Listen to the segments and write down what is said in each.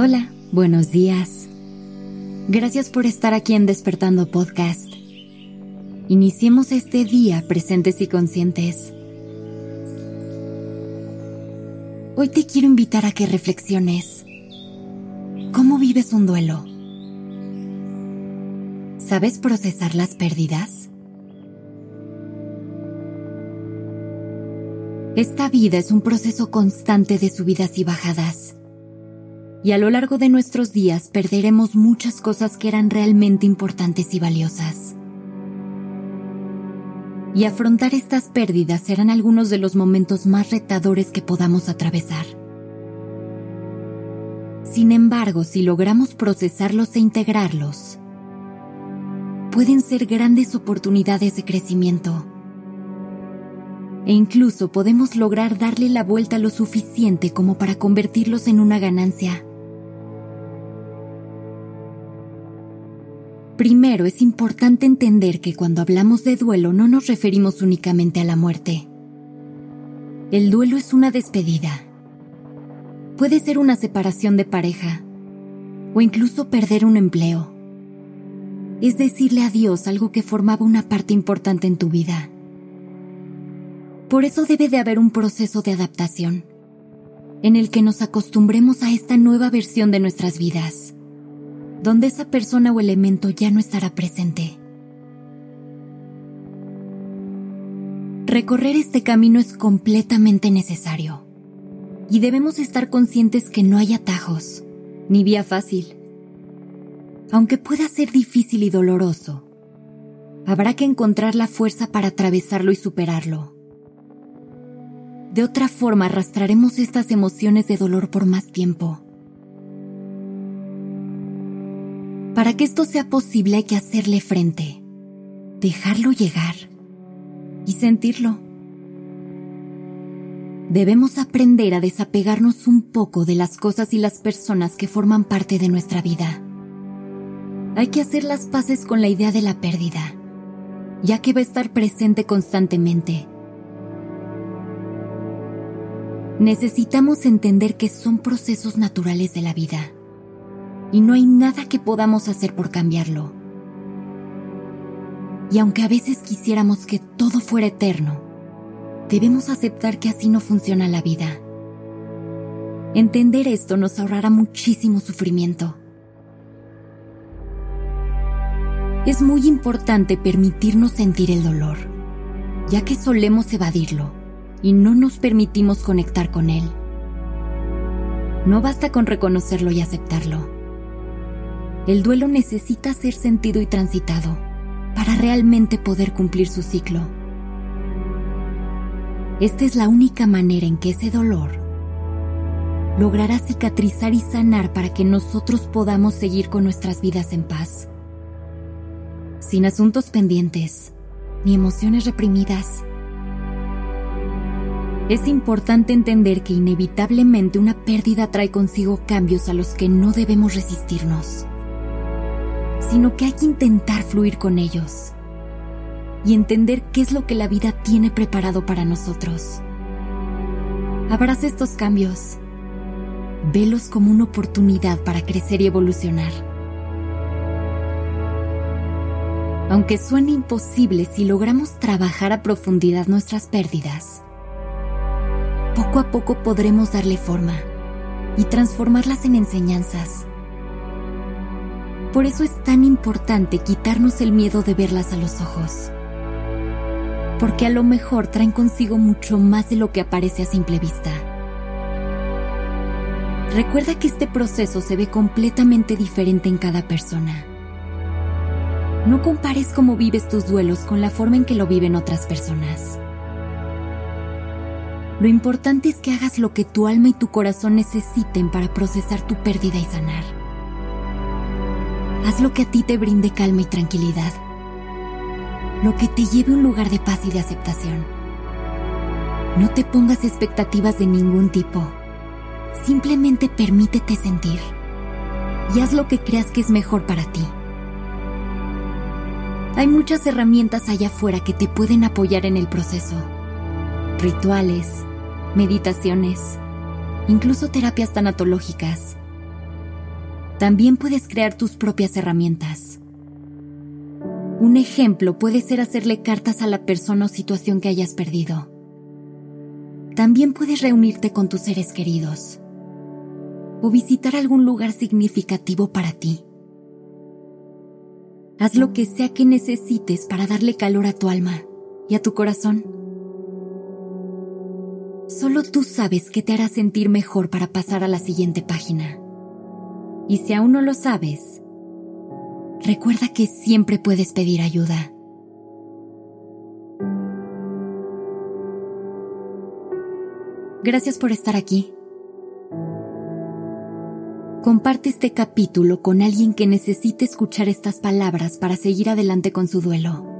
Hola, buenos días. Gracias por estar aquí en Despertando Podcast. Iniciemos este día presentes y conscientes. Hoy te quiero invitar a que reflexiones. ¿Cómo vives un duelo? ¿Sabes procesar las pérdidas? Esta vida es un proceso constante de subidas y bajadas y a lo largo de nuestros días perderemos muchas cosas que eran realmente importantes y valiosas. Y afrontar estas pérdidas serán algunos de los momentos más retadores que podamos atravesar. Sin embargo, si logramos procesarlos e integrarlos, pueden ser grandes oportunidades de crecimiento. E incluso podemos lograr darle la vuelta lo suficiente como para convertirlos en una ganancia. Primero es importante entender que cuando hablamos de duelo no nos referimos únicamente a la muerte. El duelo es una despedida. Puede ser una separación de pareja o incluso perder un empleo. Es decirle adiós a algo que formaba una parte importante en tu vida. Por eso debe de haber un proceso de adaptación en el que nos acostumbremos a esta nueva versión de nuestras vidas donde esa persona o elemento ya no estará presente. Recorrer este camino es completamente necesario y debemos estar conscientes que no hay atajos, ni vía fácil. Aunque pueda ser difícil y doloroso, habrá que encontrar la fuerza para atravesarlo y superarlo. De otra forma arrastraremos estas emociones de dolor por más tiempo Para que esto sea posible hay que hacerle frente, dejarlo llegar y sentirlo. Debemos aprender a desapegarnos un poco de las cosas y las personas que forman parte de nuestra vida. Hay que hacer las paces con la idea de la pérdida, ya que va a estar presente constantemente. Necesitamos entender que son procesos naturales de la vida y no hay nada que podamos hacer por cambiarlo. Y aunque a veces quisiéramos que todo fuera eterno, debemos aceptar que así no funciona la vida. Entender esto nos ahorrará muchísimo sufrimiento. Es muy importante permitirnos sentir el dolor, ya que solemos evadirlo y no nos permitimos conectar con él. No basta con reconocerlo y aceptarlo el duelo necesita ser sentido y transitado para realmente poder cumplir su ciclo. Esta es la única manera en que ese dolor logrará cicatrizar y sanar para que nosotros podamos seguir con nuestras vidas en paz, sin asuntos pendientes ni emociones reprimidas. Es importante entender que inevitablemente una pérdida trae consigo cambios a los que no debemos resistirnos sino que hay que intentar fluir con ellos y entender qué es lo que la vida tiene preparado para nosotros. Abraza estos cambios. Velos como una oportunidad para crecer y evolucionar. Aunque suene imposible si logramos trabajar a profundidad nuestras pérdidas, poco a poco podremos darle forma y transformarlas en enseñanzas. Por eso es tan importante quitarnos el miedo de verlas a los ojos. Porque a lo mejor traen consigo mucho más de lo que aparece a simple vista. Recuerda que este proceso se ve completamente diferente en cada persona. No compares cómo vives tus duelos con la forma en que lo viven otras personas. Lo importante es que hagas lo que tu alma y tu corazón necesiten para procesar tu pérdida y sanar. Haz lo que a ti te brinde calma y tranquilidad. Lo que te lleve a un lugar de paz y de aceptación. No te pongas expectativas de ningún tipo. Simplemente permítete sentir. Y haz lo que creas que es mejor para ti. Hay muchas herramientas allá afuera que te pueden apoyar en el proceso. Rituales, meditaciones, incluso terapias tanatológicas. También puedes crear tus propias herramientas. Un ejemplo puede ser hacerle cartas a la persona o situación que hayas perdido. También puedes reunirte con tus seres queridos o visitar algún lugar significativo para ti. Haz lo que sea que necesites para darle calor a tu alma y a tu corazón. Solo tú sabes qué te hará sentir mejor para pasar a la siguiente página. Y si aún no lo sabes, recuerda que siempre puedes pedir ayuda. Gracias por estar aquí. Comparte este capítulo con alguien que necesite escuchar estas palabras para seguir adelante con su duelo.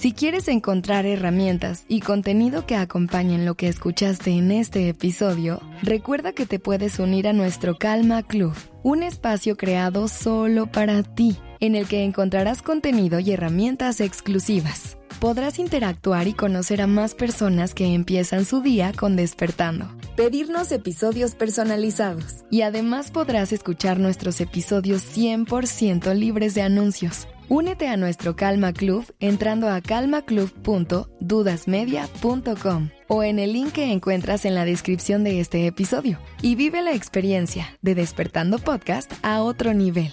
Si quieres encontrar herramientas y contenido que acompañen lo que escuchaste en este episodio, recuerda que te puedes unir a nuestro Calma Club, un espacio creado solo para ti, en el que encontrarás contenido y herramientas exclusivas. Podrás interactuar y conocer a más personas que empiezan su día con despertando. Pedirnos episodios personalizados. Y además podrás escuchar nuestros episodios 100% libres de anuncios Únete a nuestro Calma Club entrando a calmaclub.dudasmedia.com o en el link que encuentras en la descripción de este episodio y vive la experiencia de Despertando Podcast a otro nivel.